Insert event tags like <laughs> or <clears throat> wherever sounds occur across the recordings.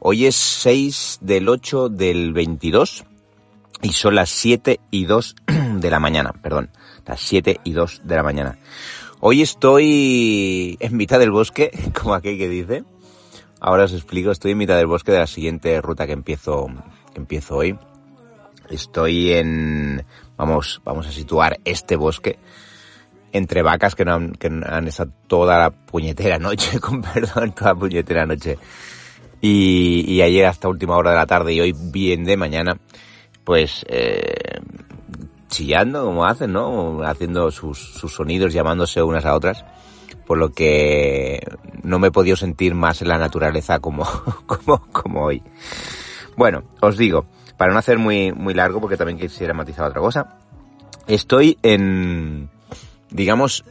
Hoy es 6 del 8 del 22 y son las 7 y 2 <clears throat> de la mañana, perdón, las 7 y 2 de la mañana. Hoy estoy en mitad del bosque, <laughs> como aquel que dice. Ahora os explico, estoy en mitad del bosque de la siguiente ruta que empiezo, que empiezo hoy. Estoy en, vamos, vamos a situar este bosque entre vacas que, no han, que han estado toda la puñetera noche, <laughs> con perdón, toda la puñetera noche. Y, y ayer hasta última hora de la tarde y hoy bien de mañana, pues eh, chillando como hacen, ¿no? Haciendo sus, sus sonidos, llamándose unas a otras. Por lo que no me he podido sentir más en la naturaleza como, <laughs> como, como hoy. Bueno, os digo, para no hacer muy, muy largo, porque también quisiera matizar otra cosa, estoy en, digamos,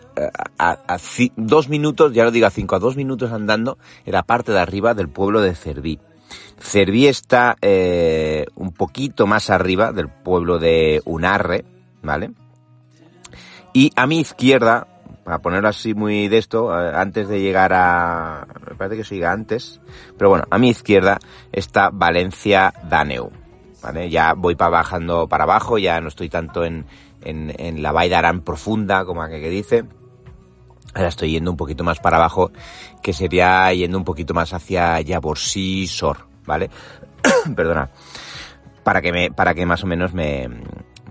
a, a, dos minutos, ya lo digo a cinco, a dos minutos andando en la parte de arriba del pueblo de Cerví. Cerví está eh, un poquito más arriba del pueblo de Unarre, ¿vale? Y a mi izquierda, para ponerlo así muy de esto, eh, antes de llegar a... Me parece que siga antes, pero bueno, a mi izquierda está Valencia Daneu, ¿vale? Ya voy para bajando para abajo, ya no estoy tanto en, en, en la Vall d'Aran profunda, como aquel que dice. Ahora estoy yendo un poquito más para abajo, que sería yendo un poquito más hacia Yaborsí Sor, ¿vale? <coughs> Perdona. Para que me, para que más o menos me,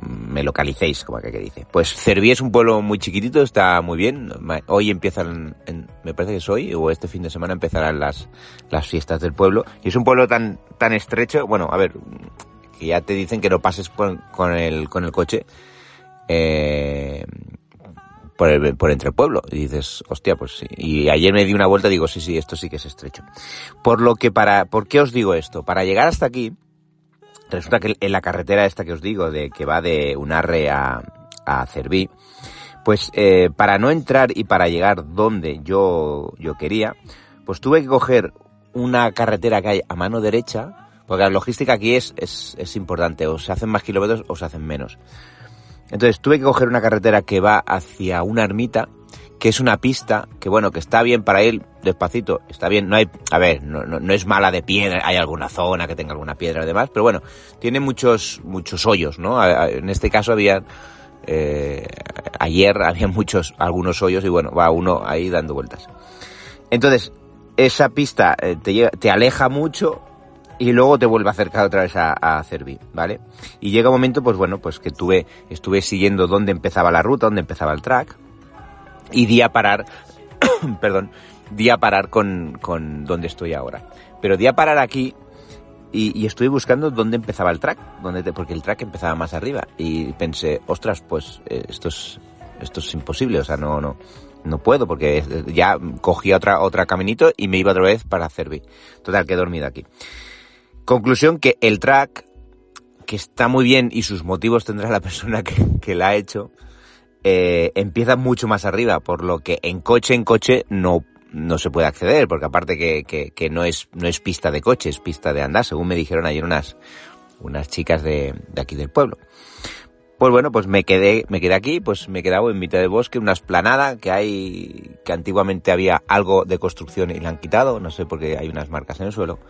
me localicéis, como aquel que dice. Pues Cerví es un pueblo muy chiquitito, está muy bien. Hoy empiezan, me parece que es hoy, o este fin de semana empezarán las, las fiestas del pueblo. Y es un pueblo tan, tan estrecho, bueno, a ver, que ya te dicen que no pases por, con el, con el coche, eh, por, el, por entre el pueblo. Y dices, hostia, pues sí. Y ayer me di una vuelta y digo, sí, sí, esto sí que es estrecho. Por lo que para, ¿por qué os digo esto? Para llegar hasta aquí, resulta que en la carretera esta que os digo, de que va de Unarre a, a Cerví, pues eh, para no entrar y para llegar donde yo, yo quería, pues tuve que coger una carretera que hay a mano derecha, porque la logística aquí es, es, es importante, o se hacen más kilómetros o se hacen menos. Entonces tuve que coger una carretera que va hacia una ermita, que es una pista, que bueno, que está bien para ir despacito, está bien, no hay, a ver, no, no, no es mala de piedra, hay alguna zona que tenga alguna piedra y demás, pero bueno, tiene muchos, muchos hoyos, ¿no? En este caso había, eh, ayer <laughs> había muchos, algunos hoyos y bueno, va uno ahí dando vueltas. Entonces, esa pista eh, te, te aleja mucho y luego te vuelve a acercar otra vez a, a Cervi, ¿vale? Y llega un momento, pues bueno, pues que tuve, estuve siguiendo dónde empezaba la ruta, dónde empezaba el track, y di a parar, <coughs> perdón, di a parar con, con donde estoy ahora. Pero di a parar aquí y, y estuve buscando dónde empezaba el track, dónde te, porque el track empezaba más arriba, y pensé, ostras, pues eh, esto es, esto es imposible, o sea, no, no, no puedo porque ya cogí otra, otra caminito y me iba otra vez para Cervi. Total, que he dormido aquí. Conclusión que el track, que está muy bien y sus motivos tendrá la persona que, la ha hecho, eh, empieza mucho más arriba, por lo que en coche en coche no, no se puede acceder, porque aparte que, que, no, es, no es pista de coche, es pista de andar, según me dijeron ayer unas, unas chicas de, de aquí del pueblo. Pues bueno, pues me quedé, me quedé aquí, pues me he quedado en mitad del bosque, una esplanada que hay, que antiguamente había algo de construcción y la han quitado, no sé por qué hay unas marcas en el suelo.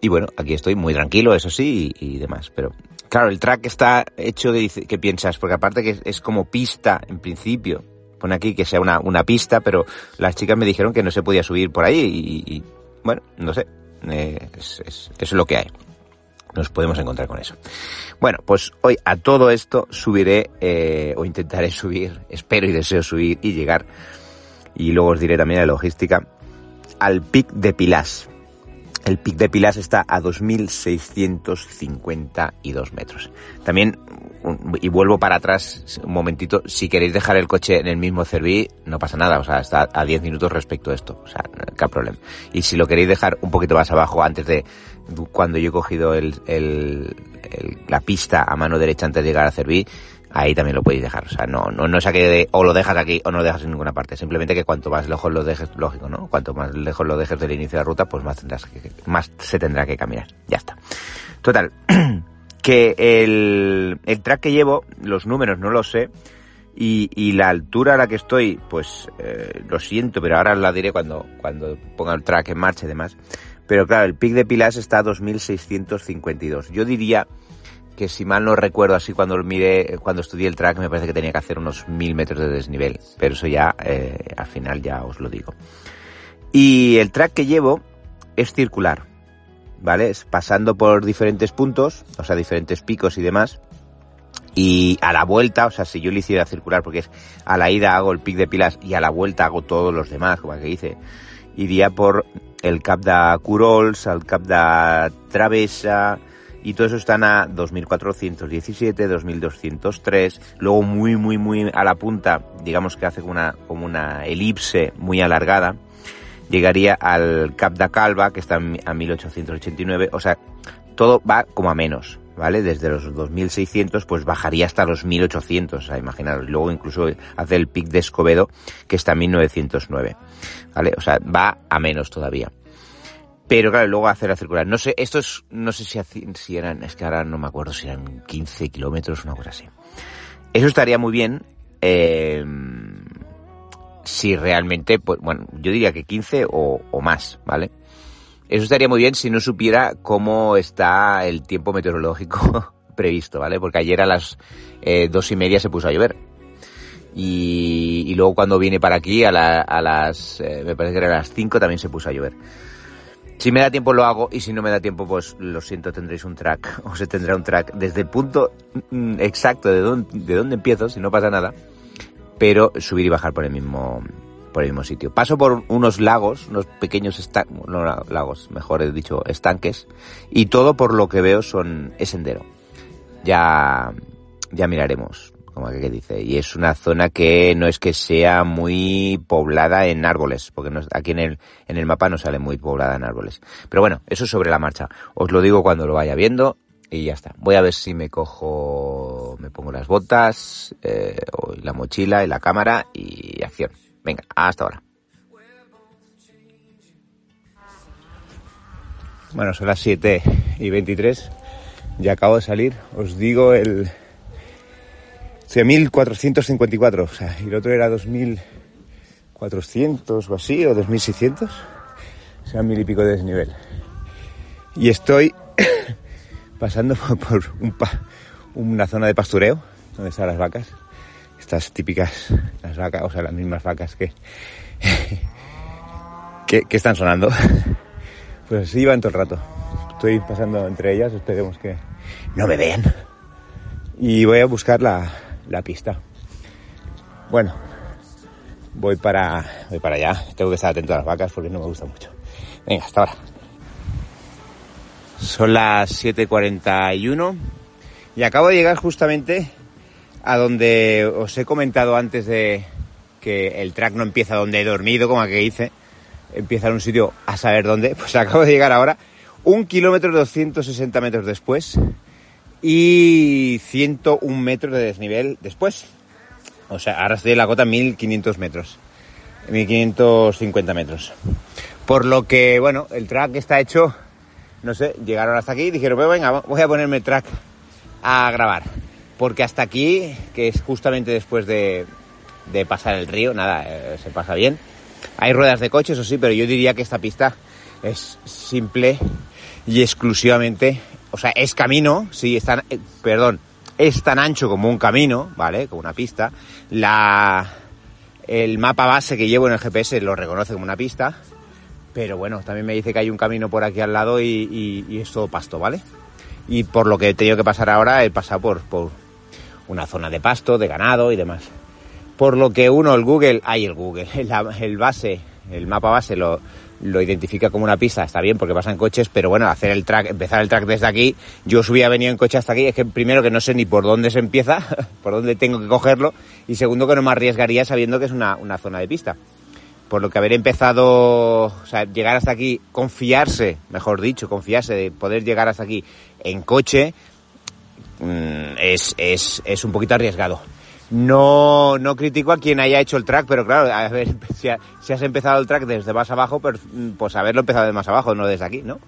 Y bueno, aquí estoy muy tranquilo, eso sí, y, demás. Pero claro, el track está hecho de, ¿qué piensas? Porque aparte que es como pista en principio. Pone aquí que sea una, una pista, pero las chicas me dijeron que no se podía subir por ahí y, y bueno, no sé. Eh, es, es, es lo que hay. nos podemos encontrar con eso. Bueno, pues hoy a todo esto subiré eh, o intentaré <laughs> subir, espero y deseo subir y llegar, y luego os diré también la logística, al pic de Pilas. El pic de Pilas está a 2.652 metros. También, y vuelvo para atrás un momentito, si queréis dejar el coche en el mismo Cerví, no pasa nada, o sea, está a 10 minutos respecto a esto, o sea, qué problema. Y si lo queréis dejar un poquito más abajo, antes de cuando yo he cogido el, el, la pista a mano derecha antes de llegar a Cerví, ahí también lo podéis dejar. O sea, no, no, no es de, o lo dejas aquí o no lo dejas en ninguna parte. Simplemente que cuanto más lejos lo dejes, lógico, ¿no? Cuanto más lejos lo dejes del inicio de la ruta, pues más tendrás que, más se tendrá que caminar. Ya está. Total. <clears throat> que el, el track que llevo, los números no los sé. Y, y la altura a la que estoy, pues eh, lo siento, pero ahora la diré cuando, cuando ponga el track en marcha y demás. Pero claro, el pic de Pilas está a 2652. Yo diría que si mal no recuerdo así cuando miré, cuando estudié el track me parece que tenía que hacer unos mil metros de desnivel, pero eso ya eh, al final ya os lo digo. Y el track que llevo es circular, ¿vale? Es pasando por diferentes puntos, o sea, diferentes picos y demás. Y a la vuelta, o sea, si yo lo hiciera circular, porque es a la ida hago el pic de pilas y a la vuelta hago todos los demás, como que dice, iría por el Cap de Curols, el Cap de Travesa, y todo eso están a 2417, 2203, luego muy muy muy a la punta, digamos que hace como una, como una elipse muy alargada, llegaría al Cap da Calva, que está a 1889, o sea, todo va como a menos, ¿vale? Desde los 2600 pues bajaría hasta los 1800, o sea, imaginaros, luego incluso hace el pic de Escobedo, que está a 1909, ¿vale? O sea, va a menos todavía. Pero claro, luego hacer la circular. No sé, estos, no sé si, eran, es que ahora no me acuerdo si eran 15 kilómetros, una cosa así. Eso estaría muy bien, eh, si realmente, pues, bueno, yo diría que 15 o, o más, ¿vale? Eso estaría muy bien si no supiera cómo está el tiempo meteorológico <laughs> previsto, ¿vale? Porque ayer a las eh, dos y media se puso a llover. Y, y luego cuando viene para aquí a, la, a las, eh, me parece que era a las 5 también se puso a llover. Si me da tiempo lo hago y si no me da tiempo, pues lo siento, tendréis un track <laughs> o se tendrá un track desde el punto mm, exacto de dónde, de dónde empiezo, si no pasa nada, pero subir y bajar por el mismo por el mismo sitio. Paso por unos lagos, unos pequeños estanques, no lagos, mejor he dicho estanques, y todo por lo que veo son es sendero. Ya ya miraremos Y es una zona que no es que sea muy poblada en árboles, porque aquí en el, en el mapa no sale muy poblada en árboles. Pero bueno, eso es sobre la marcha. Os lo digo cuando lo vaya viendo y ya está. Voy a ver si me cojo, me pongo las botas, eh, la mochila y la cámara y acción. Venga, hasta ahora. Bueno, son las 7 y 23. Ya acabo de salir. Os digo el, sea, 1454, o sea, y el otro era 2400 o así, o 2600, o sea, mil y pico de desnivel. Y estoy <coughs> pasando <laughs> por un una zona de pastureo, donde están las vacas, estas típicas, las vacas, o sea, las mismas vacas que, <laughs> que, que están sonando. <laughs> Pues así van todo el rato. Estoy pasando entre ellas, esperemos que no me vean. Y voy a buscar la, la pista. Bueno, voy para, voy para allá. Tengo que estar atento a las vacas porque no me gusta mucho. Venga, hasta ahora. Son las 7.41 y acabo de llegar justamente a donde os he comentado antes de que el track no empieza donde he dormido, como que hice, empieza en un sitio a saber dónde. <laughs> Pues acabo de llegar ahora, un kilómetro 260 metros después, y 101 metros de desnivel después. O sea, ahora estoy en la cota 1500 metros, 1550 metros. Por lo que, bueno, el track está hecho, no sé, llegaron hasta aquí y dijeron, pues venga, voy a ponerme el track a grabar. Porque hasta aquí, que es justamente después de, de pasar el río, nada, eh, se pasa bien. Hay ruedas de coche, eso sí, pero yo diría que esta pista es simple y exclusivamente o sea, es camino, sí, es tan, eh, perdón, es tan ancho como un camino, ¿vale? Como una pista. La, el mapa base que llevo en el GPS lo reconoce como una pista, pero bueno, también me dice que hay un camino por aquí al lado y, es todo pasto, ¿vale? y por lo que he tenido que pasar ahora he pasado por, por una zona de pasto, de ganado y demás. Por lo que uno, el Google, hay el Google, <laughs> el, el base, el mapa base lo, lo identifica como una pista, está bien porque pasan coches, pero bueno, hacer el track, empezar el track desde aquí, yo subía venido en coche hasta aquí, es que primero que no sé ni por dónde se empieza, <laughs> por dónde tengo que cogerlo, y segundo que no me arriesgaría sabiendo que es una, una zona de pista. Por lo que haber empezado, o sea, llegar hasta aquí, confiarse, mejor dicho, confiarse de poder llegar hasta aquí en coche, mmm, es, es, es un poquito arriesgado. No, no critico a quien haya hecho el track, pero claro, a ver, <laughs> si, ha, si, has empezado el track desde más abajo, pues, pues haberlo empezado de más abajo, no desde aquí, ¿no?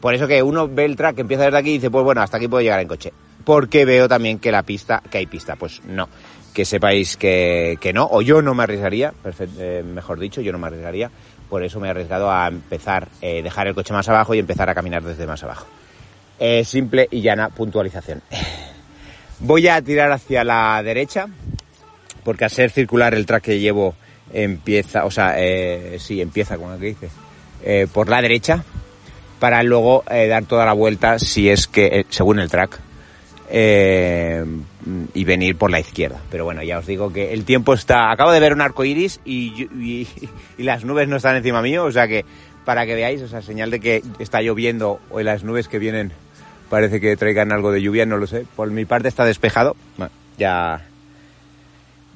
Por eso que uno ve el track, empieza desde aquí y dice, pues bueno, hasta aquí puedo llegar en coche. Porque veo también que la pista, que hay pista, pues no. Que sepáis que, que no, o yo no me arriesgaría, eh, mejor dicho, yo no me arriesgaría. Por eso me he arriesgado a empezar, eh, dejar el coche más abajo y empezar a caminar desde más abajo. Eh, simple y llana puntualización. <laughs> Voy a tirar hacia la derecha, porque al ser circular el track que llevo empieza, o sea, eh, sí, empieza, como que dice, eh, por la derecha, para luego eh, dar toda la vuelta, si es que, eh, según el track, y venir por la izquierda. Pero bueno, ya os digo que el tiempo está, acabo de ver un arco iris y, y, y las nubes no están encima mío, o sea que, para que veáis, o sea, señal de que está lloviendo o las nubes que vienen parece que traigan algo de lluvia, no lo sé. Por mi parte está despejado. Bueno, ya,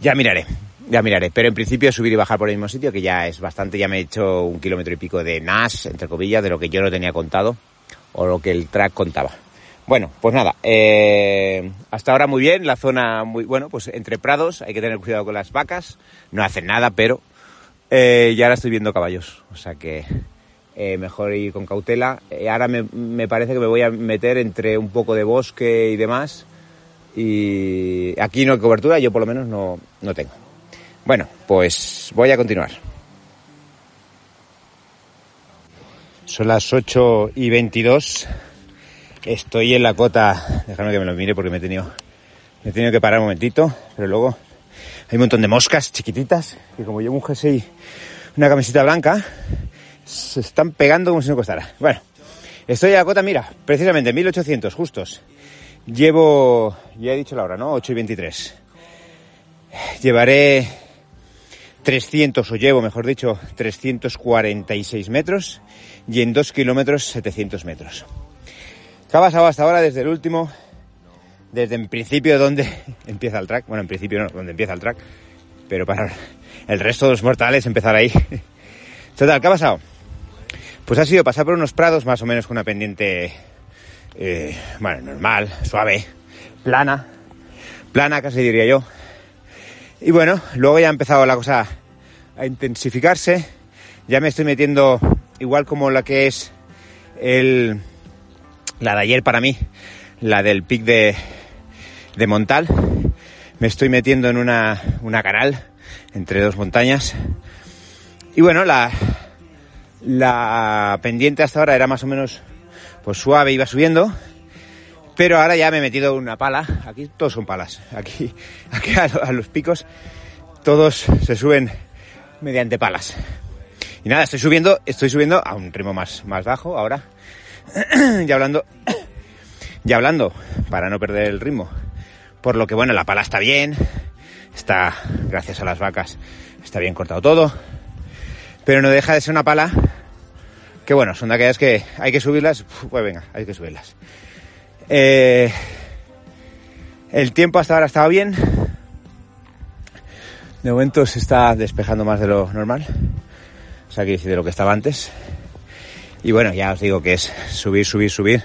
ya miraré, ya miraré. Pero en principio subir y bajar por el mismo sitio, que ya es bastante, ya me he hecho un kilómetro y pico de NAS, entre comillas, de lo que yo no tenía contado, o lo que el track contaba. Bueno, pues nada, eh, hasta ahora muy bien, la zona muy, bueno, pues entre prados, hay que tener cuidado con las vacas, no hacen nada, pero eh, ya ahora estoy viendo caballos, o sea que eh, mejor ir con cautela. Eh, ahora me, me, parece que me voy a meter entre un poco de bosque y demás. Y aquí no hay cobertura, yo por lo menos no, no tengo. Bueno, pues voy a continuar. Son las 8 y 22. Estoy en la cota. Déjame que me lo mire porque me he tenido, me he que parar un momentito. Pero luego hay un montón de moscas chiquititas que como llevo un jersey y una camiseta blanca, se están pegando como si no costara. Bueno, estoy a cota, mira, precisamente 1800 justos. Llevo, ya he dicho la hora, ¿no? 8 y 23. Llevaré 300, o llevo, mejor dicho, 346 metros y en 2 kilómetros 700 metros. ¿Qué ha pasado hasta ahora desde el último? Desde en principio donde <laughs> empieza el track. Bueno, en principio no, donde empieza el track. Pero para el resto de los mortales empezar ahí. <laughs> Total, ¿qué ha pasado? Pues ha sido pasar por unos prados más o menos con una pendiente, eh, normal, suave, plana, plana casi diría yo. Y bueno, luego ya ha empezado la cosa a intensificarse. Ya me estoy metiendo igual como la que es el, la de ayer para mí, la del pic de, de Montal. Me estoy metiendo en una, una canal entre dos montañas. Y bueno, la, la pendiente hasta ahora era más o menos pues suave, iba subiendo. Pero ahora ya me he metido una pala. Aquí todos son palas. Aquí, <laughs> aquí a, los picos todos se suben mediante palas. Y nada, estoy subiendo, estoy subiendo a un ritmo más, más bajo ahora. <clears throat> ya hablando, <clears throat> ya hablando, para no perder el ritmo. Por lo que bueno, la pala está bien. Está, gracias a las vacas, está bien cortado todo. Pero no deja de ser una pala que bueno, son de aquellas que hay que subirlas. Pues venga, hay que subirlas. Eh, el tiempo hasta ahora estaba bien. De momento se está despejando más de lo normal. O sea, que de lo que estaba antes. Y bueno, ya os digo que es subir, subir, subir.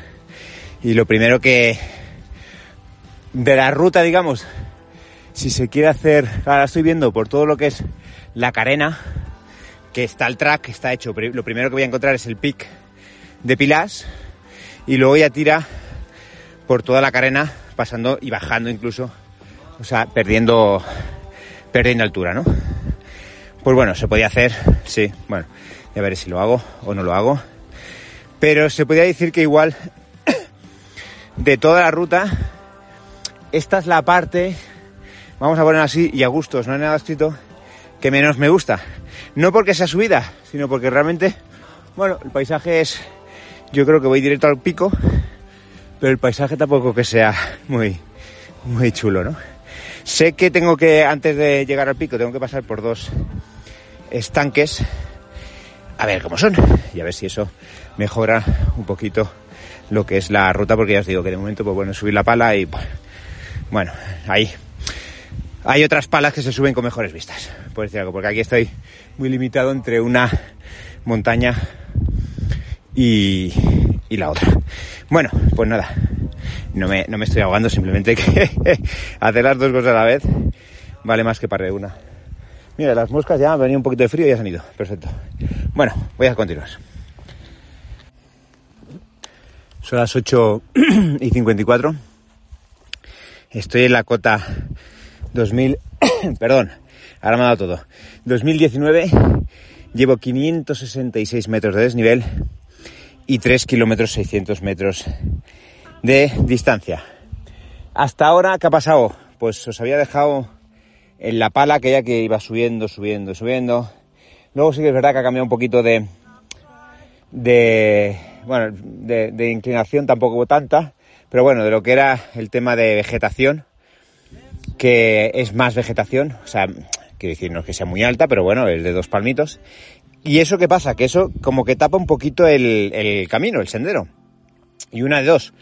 Y lo primero que de la ruta, digamos, si se quiere hacer, ahora estoy viendo por todo lo que es la carena, que está el track, está hecho. Lo primero que voy a encontrar es el pic de Pilas y luego ya tira por toda la carena, pasando y bajando incluso, o sea, perdiendo, perdiendo altura, ¿no? Pues bueno, se podía hacer, sí, bueno, ya veré si lo hago o no lo hago. Pero se podría decir que igual <coughs> de toda la ruta, esta es la parte, vamos a poner así, y a gustos, no hay nada escrito, que menos me gusta. No porque sea subida, sino porque realmente, bueno, el paisaje es, yo creo que voy directo al pico, pero el paisaje tampoco que sea muy, muy chulo, ¿no? Sé que tengo que, antes de llegar al pico, tengo que pasar por dos estanques, a ver cómo son, y a ver si eso mejora un poquito lo que es la ruta, porque ya os digo que de momento, pues bueno, subir la pala y, bueno, ahí. Hay otras palas que se suben con mejores vistas, por decir algo, porque aquí estoy muy limitado entre una montaña y, y la otra. Bueno, pues nada, no me, no me estoy ahogando, simplemente que <laughs> hacer las dos cosas a la vez vale más que para una. Mira, las moscas ya han venido un poquito de frío y ya se han ido. Perfecto. Bueno, voy a continuar. Son las 8 <clears throat> y 54. Estoy en la cota 2000, <coughs> perdón, ahora me ha dado todo. 2019, llevo 566 metros de desnivel y 3 kilómetros 600 metros de distancia. Hasta ahora, ¿qué ha pasado? Pues os había dejado en la pala aquella que iba subiendo, subiendo, subiendo. Luego sí que es verdad que ha cambiado un poquito de, de bueno, de, de inclinación tampoco tanta, pero bueno, de lo que era el tema de vegetación, que es más vegetación, o sea, quiero decir, no es que sea muy alta, pero bueno, es de dos palmitos. ¿Y eso qué pasa? Que eso como que tapa un poquito el, camino, el sendero. Y una de dos,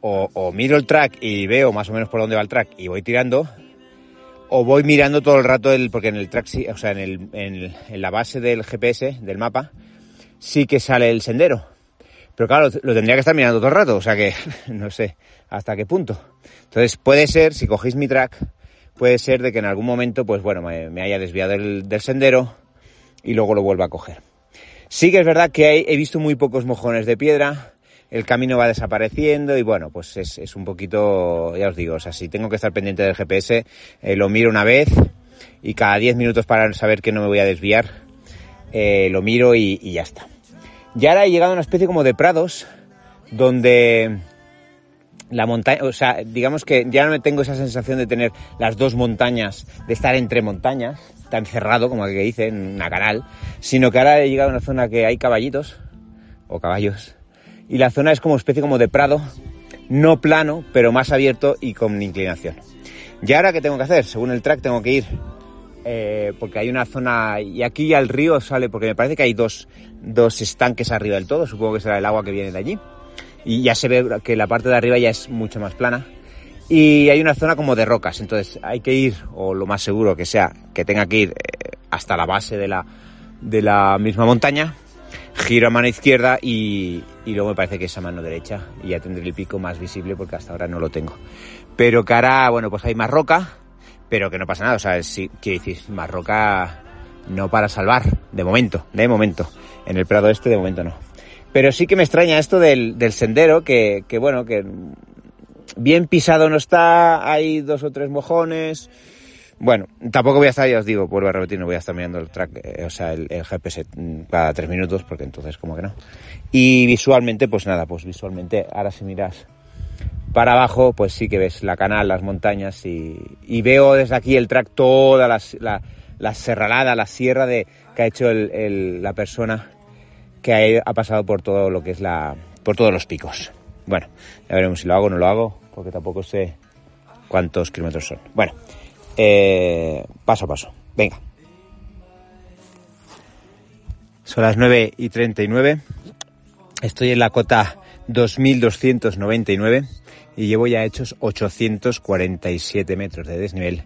o, miro el track y veo más o menos por dónde va el track y voy tirando, o voy mirando todo el rato, el, porque en el track, o sea, en la base del GPS, del mapa, sí que sale el sendero. Pero claro, lo tendría que estar mirando todo el rato, o sea que <laughs> no sé hasta qué punto. Entonces puede ser, si cogéis mi track, puede ser de que en algún momento, pues bueno, me, haya desviado del, sendero y luego lo vuelva a coger. Sí que es verdad que he visto muy pocos mojones de piedra, el camino va desapareciendo y bueno, pues es, es un poquito, ya os digo, o sea, si tengo que estar pendiente del GPS, eh, lo miro una vez y cada 10 minutos para saber que no me voy a desviar, eh, lo miro y, y ya está. Y ahora he llegado a una especie como de prados donde la montaña, o sea, digamos que ya no tengo esa sensación de tener las dos montañas, de estar entre montañas, tan cerrado como que dice, en una canal, sino que ahora he llegado a una zona que hay caballitos, o caballos, y la zona es como especie como de prado, no plano, pero más abierto y con inclinación. Y ahora, ¿qué tengo que hacer? Según el track tengo que ir, eh, porque hay una zona, y aquí al río sale, porque me parece que hay dos, dos estanques arriba del todo, supongo que será el agua que viene de allí, y ya se ve que la parte de arriba ya es mucho más plana. Y hay una zona como de rocas, entonces hay que ir, o lo más seguro que sea, que tenga que ir eh, hasta la base de la, de la misma montaña, giro a mano izquierda y, luego me parece que es a mano derecha y ya tendré el pico más visible porque hasta ahora no lo tengo. Pero que ahora, bueno, pues hay más roca, pero que no pasa nada, o sea, si, quiero decir, más roca no para salvar, de momento, de momento. En el Prado este de momento no. Pero sí que me extraña esto del, del sendero, que, que bueno, que bien pisado no está, hay dos o tres mojones, bueno, tampoco voy a estar, ya os digo, vuelvo a repetir, no voy a estar mirando el track, eh, o sea, el, el, GPS cada tres minutos, porque entonces como que no. Y visualmente, pues nada, pues visualmente, ahora si miras para abajo, pues sí que ves la canal, las montañas y, y veo desde aquí el track toda la, la, la, serralada, la sierra de, que ha hecho el, la persona que ha, pasado por todo lo que es la, por todos los picos. Bueno, ya veremos si lo hago o no lo hago, porque tampoco sé cuántos kilómetros son. Bueno, eh, paso a paso. Venga. Son las 9 y 39. Estoy en la cota 2299 y llevo ya hechos 847 metros de desnivel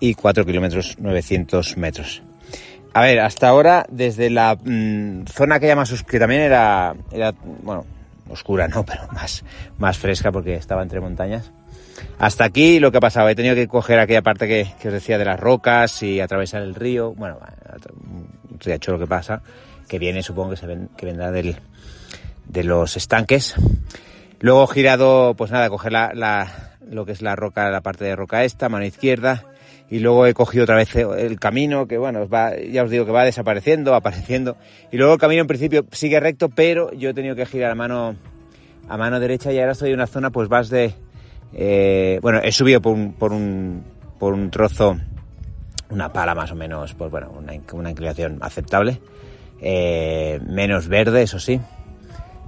y 4 kilómetros 900 metros. A ver, hasta ahora, desde la mmm, zona que llamas que también era, era, bueno, oscura, no, <laughs> pero más, más fresca porque estaba entre montañas. Hasta aquí lo que ha pasado, he tenido que coger aquella parte que, que os decía de las rocas y atravesar el río, bueno, riacho lo que pasa, que viene, supongo que, se que vendrá del, de los estanques. Luego girado, pues nada, coger la, la, lo que es la roca, la parte de roca esta, mano izquierda, y luego he cogido otra vez el camino que bueno va, ya os digo que va desapareciendo apareciendo y luego el camino en principio sigue recto pero yo he tenido que girar a mano a mano derecha y ahora estoy en una zona pues vas de eh, bueno, he subido por un, por un, por un trozo, una pala más o menos, pues bueno, una, una inclinación aceptable. Eh, menos verde, eso sí.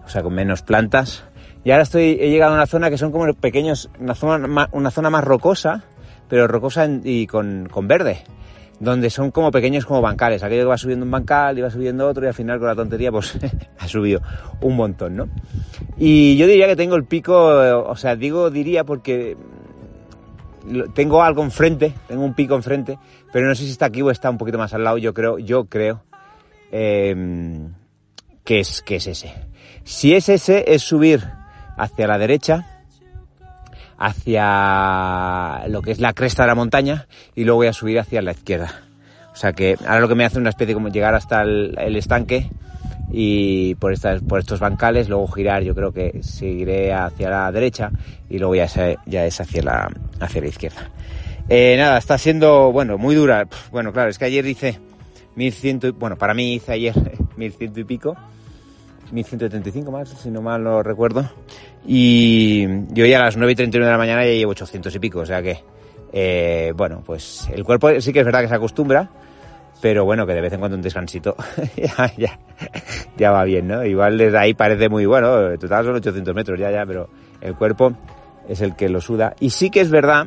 O sea, con menos plantas. Y ahora estoy, he llegado a una zona que son como pequeños, una zona, una zona más rocosa, pero rocosa y con, con verde donde son como pequeños como bancales. Aquello que va subiendo un bancal y va subiendo otro y al final con la tontería pues <laughs> ha subido un montón, ¿no? Y yo diría que tengo el pico, o sea, digo diría porque tengo algo enfrente, tengo un pico enfrente, pero no sé si está aquí o está un poquito más al lado, yo creo, yo creo em, que, es, que es ese. Si es ese, es subir hacia la derecha, hacia lo que es la cresta de la montaña y luego voy a subir hacia la izquierda. O sea que ahora lo que me hace una especie como llegar hasta el, estanque y por, estas, por estos bancales, luego girar, yo creo que seguiré hacia la derecha y luego ya, ya es hacia la, hacia la izquierda. Eh, nada, está siendo, bueno, muy dura. Bueno, claro, es que ayer hice 1100, bueno, para mí hice ayer <laughs> 1100 y pico 1175 más, si no mal lo recuerdo. Y yo ya a las 9 y 31 de la mañana ya llevo 800 y pico, o sea que, eh, bueno, pues el cuerpo sí que es verdad que se acostumbra, pero bueno, que de vez en cuando un descansito <laughs> ya, ya, ya va bien, ¿no? Igual desde ahí parece muy bueno, total son 800 metros ya, ya, pero el cuerpo es el que lo suda. Y sí que es verdad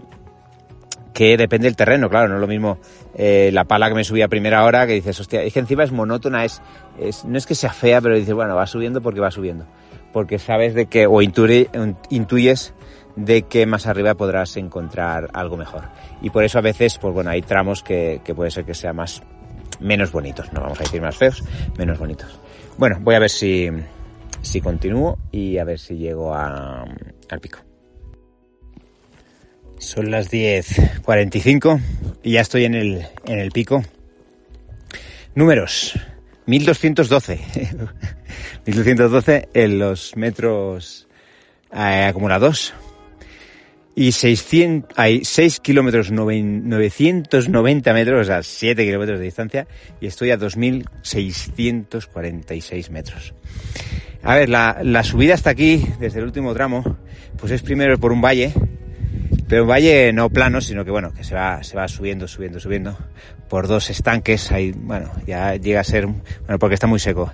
que depende del terreno, claro, no es lo mismo eh, la pala que me subía a primera hora que dices, hostia, es que encima es monótona, es, no es que sea fea, pero dices, bueno, va subiendo porque va subiendo. Porque sabes de que, o intuyes de que más arriba podrás encontrar algo mejor. Y por eso a veces, pues bueno, hay tramos que, puede ser que sean más, menos bonitos, no vamos a decir más feos, menos bonitos. Bueno, voy a ver si, si continúo y a ver si llego a, al pico. Son las 10.45 y ya estoy en el, en el pico. Números. 1212. 1212 <laughs> en los metros eh, acumulados. Y 600, hay 6 kilómetros 990 metros, o sea, 7 kilómetros de distancia, y estoy a 2.646 metros. A ver, la, la subida hasta aquí, desde el último tramo, pues es primero por un valle, pero un valle no plano, sino que bueno, que se va, se va subiendo, subiendo, subiendo por dos estanques. Ahí, bueno, ya llega a ser, bueno, porque está muy seco.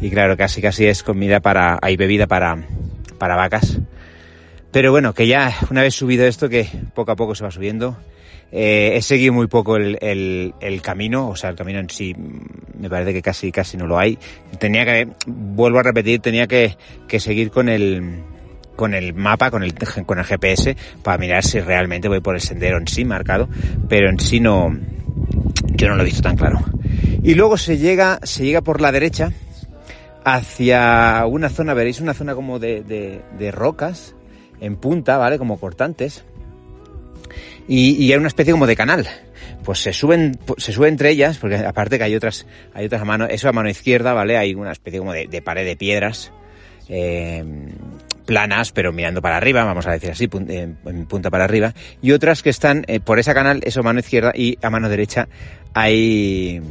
Y claro, casi casi es comida para, hay bebida para, para vacas. Pero bueno, que ya una vez subido esto, que poco a poco se va subiendo. Eh, he seguido muy poco el, el, el, camino, o sea, el camino en sí me parece que casi, casi no lo hay. Tenía que, vuelvo a repetir, tenía que, que seguir con el, con el mapa, con el, con el GPS, para mirar si realmente voy por el sendero en sí marcado, pero en sí no, yo no lo he visto tan claro. Y luego se llega, se llega por la derecha hacia una zona, veréis una zona como de, de, rocas en punta, ¿vale? Como cortantes. Y, hay una especie como de canal. Pues se suben, se sube entre ellas, porque aparte que hay otras, hay otras a mano, eso a mano izquierda, ¿vale? Hay una especie como de, de pared de piedras. Eh, planas, pero mirando para arriba, vamos a decir así, en punta para arriba, y otras que están eh, por esa canal, eso mano izquierda, y a mano derecha hay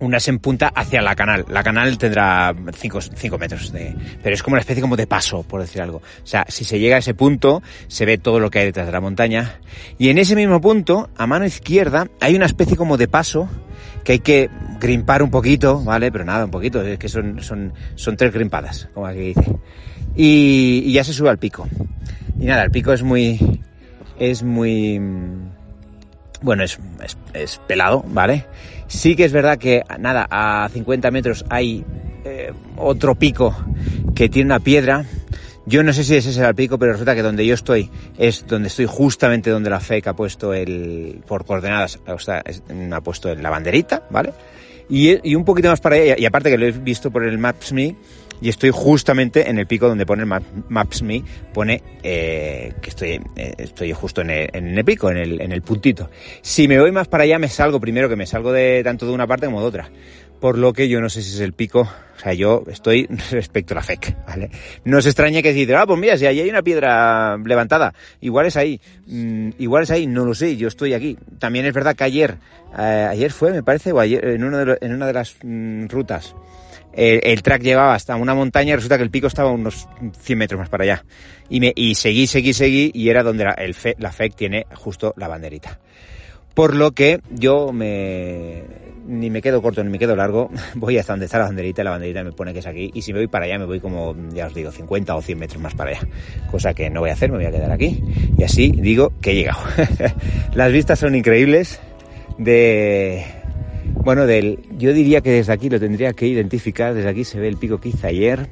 unas en punta hacia la canal. La canal tendrá 5 metros de... Pero es como una especie como de paso, por decir algo. O sea, si se llega a ese punto, se ve todo lo que hay detrás de la montaña. Y en ese mismo punto, a mano izquierda, hay una especie como de paso que hay que grimpar un poquito, ¿vale? Pero nada, un poquito. Es que son, son, son tres grimpadas, como aquí dice y, ya se sube al pico. Y nada, el pico es muy, es muy, bueno, es, es, pelado, ¿vale? Sí que es verdad que, nada, a 50 metros hay eh, otro pico que tiene una piedra. Yo no sé si ese será el pico, pero resulta que donde yo estoy es donde estoy justamente donde la FEC ha puesto el, por coordenadas, o sea, ha puesto la banderita, ¿vale? Y, y un poquito más para allá, y aparte que lo he visto por el Maps.me, y estoy justamente en el pico donde pone Maps.me, pone eh, que estoy, eh, estoy justo en el, pico, en el, en el puntito. Si me voy más para allá, me salgo primero, que me salgo de tanto de una parte como de otra. Por lo que yo no sé si es el pico, o sea, yo estoy <laughs> respecto a la FEC, ¿vale? No se extrañe que diga, ah, pues mira, si ahí hay una piedra levantada, igual es ahí, mm, igual es ahí, no lo sé, yo estoy aquí. También es verdad que ayer, eh, ayer fue, me parece, o ayer, en, uno de en una de las mm, rutas, el, track llevaba hasta una montaña y resulta que el pico estaba unos 100 metros más para allá. Y, y seguí, seguí, seguí y era donde la, el FEC tiene justo la banderita. Por lo que yo me, ni me quedo corto ni me quedo largo, <laughs> voy hasta donde está la banderita, la banderita me pone que es aquí, y si me voy para allá me voy como, ya os digo, 50 o 100 metros más para allá, cosa que no voy a hacer, me voy a quedar aquí, y así digo que he llegado. <laughs> Las vistas son increíbles de... Bueno, del, yo diría que desde aquí lo tendría que identificar, desde aquí se ve el pico que hice ayer,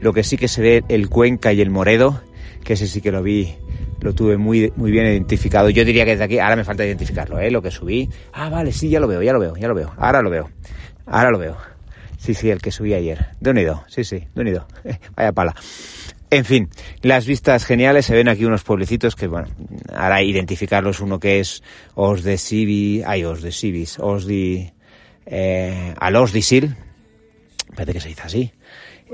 lo que sí que se ve el Cuenca y el Moredo, que ese sí que lo vi lo tuve muy, muy bien identificado. Yo diría que desde aquí, ahora me falta identificarlo, ¿eh? Lo que subí. Ah, vale, sí, ya lo veo, ya lo veo, ya lo veo. Ahora lo veo. Ahora lo veo. Sí, sí, el que subí ayer. De unido, sí, sí, de unido. <laughs> Vaya pala. En fin, las vistas geniales, se ven aquí unos pueblecitos que, bueno, ahora identificarlos, uno que es Os de Sibi, ay, Os de Sibis, Os de, eh, Alos de Sil, parece que se dice así,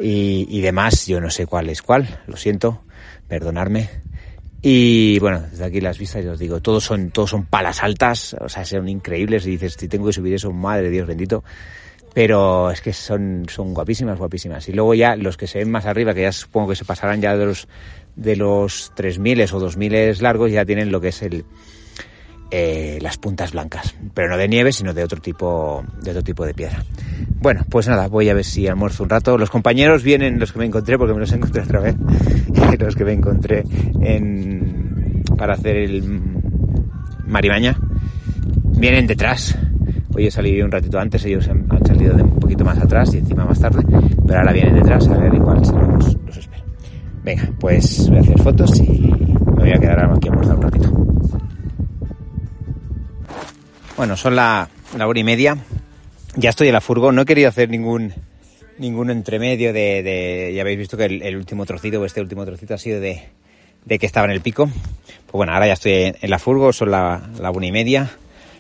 y, y demás, yo no sé cuál es cuál, lo siento, perdonarme, y bueno, desde aquí las vistas, ya os digo, todos son, todos son palas altas, o sea, son increíbles y dices, si tengo que subir eso, madre Dios bendito. Pero es que son, son guapísimas, guapísimas. Y luego ya los que se ven más arriba, que ya supongo que se pasarán ya de los, de los 3000 o 2000 largos, ya tienen lo que es el, eh, las puntas blancas, pero no de nieve, sino de otro tipo, de otro tipo de piedra. Bueno, pues nada, voy a ver si almuerzo un rato. Los compañeros vienen, los que me encontré, porque me los encontré otra vez, <laughs> los que me encontré en, para hacer el Marimaña, vienen detrás. Hoy he salido un ratito antes, ellos han, salido de un poquito más atrás y encima más tarde, pero ahora vienen detrás, a ver igual se los, los espero. Venga, pues voy a hacer fotos y me voy a quedar aquí a almorzar Bueno, son la, la hora y media. Ya estoy en la furgo. No he querido hacer ningún ningún entremedio de, de ya habéis visto que el, último trocito o este último trocito ha sido de, de, que estaba en el pico. Pues bueno, ahora ya estoy en, la furgo, son la, una y media.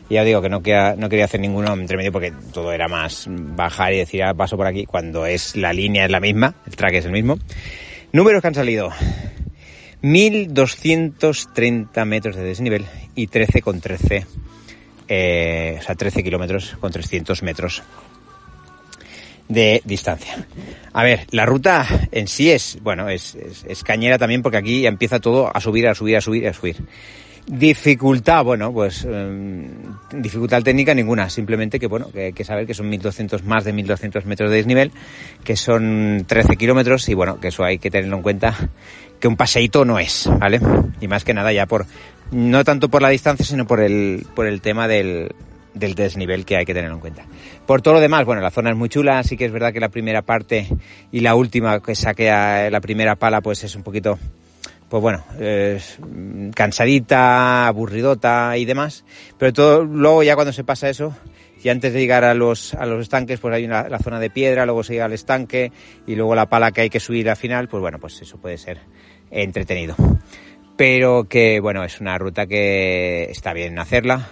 Ya digo que no quería, no quería hacer ningún entremedio porque todo era más bajar y decir, ah, paso por aquí, cuando es la línea es la misma, el track es el mismo. Números que han salido. 1230 metros de desnivel y 13 con 13 eh, o sea, 13 kilómetros con 300 metros de distancia. A ver, la ruta en sí es, bueno, es, es, cañera también porque aquí empieza todo a subir, a subir, a subir, a subir. Dificultad, bueno, pues em, dificultad técnica ninguna, simplemente que bueno, que que saber que son 1200, más de 1200 metros de desnivel, que son 13 kilómetros y bueno, que eso hay que tenerlo en cuenta, que un paseíto no es, ¿vale? Y más que nada ya por, no tanto por la distancia, sino por el, por el tema del, del desnivel que hay que tener en cuenta. Por todo lo demás, bueno, la zona es muy chula, así que es verdad que la primera parte y la última que saqué a la primera pala, pues es un poquito, pues bueno, cansadita, aburridota y demás, pero todo, luego ya cuando se pasa eso, y antes de llegar a los, a los estanques, pues hay una, la zona de piedra, luego se llega al estanque y luego la pala que hay que subir al final, pues bueno, pues eso puede ser entretenido pero que bueno, es una ruta que está bien hacerla.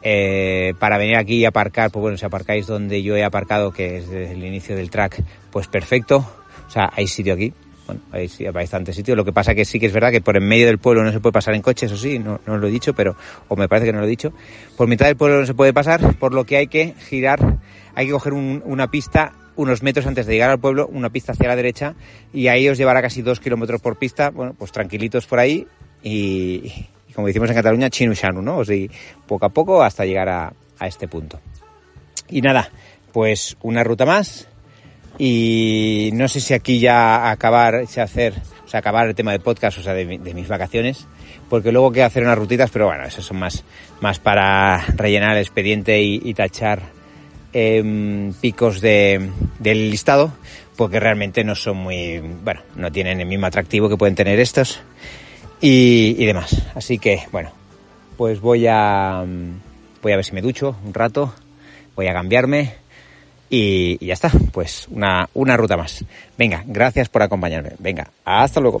Eh, para venir aquí y aparcar, pues bueno, si aparcáis donde yo he aparcado, que es desde el inicio del track, pues perfecto. O sea, hay sitio aquí. Bueno, hay, hay bastante sitio. Lo que pasa que sí que es verdad que por en medio del pueblo no se puede pasar en coche, eso sí, no, no lo he dicho, pero, o me parece que no lo he dicho. Por mitad del pueblo no se puede pasar, por lo que hay que girar, hay que coger un, una pista unos metros antes de llegar al pueblo, una pista hacia la derecha, y ahí os llevará casi dos kilómetros por pista, bueno, pues tranquilitos por ahí, y, como decimos en Cataluña, chinu chanu, ¿no? O sea, poco a poco hasta llegar a, a este punto. Y nada, pues una ruta más, y no sé si aquí ya acabar, si hacer, o acabar el tema de podcast, o sea, de, de mis vacaciones, porque luego quiero hacer unas rutitas, pero bueno, esas son más, más para rellenar el expediente y, y tachar Em, picos de, del listado, porque realmente no son muy, bueno, no tienen el mismo atractivo que pueden tener estos y, demás. Así que, bueno, pues voy a, voy a ver si me ducho un rato, voy a cambiarme y, y ya está, pues una, una ruta más. Venga, gracias por acompañarme. Venga, hasta luego.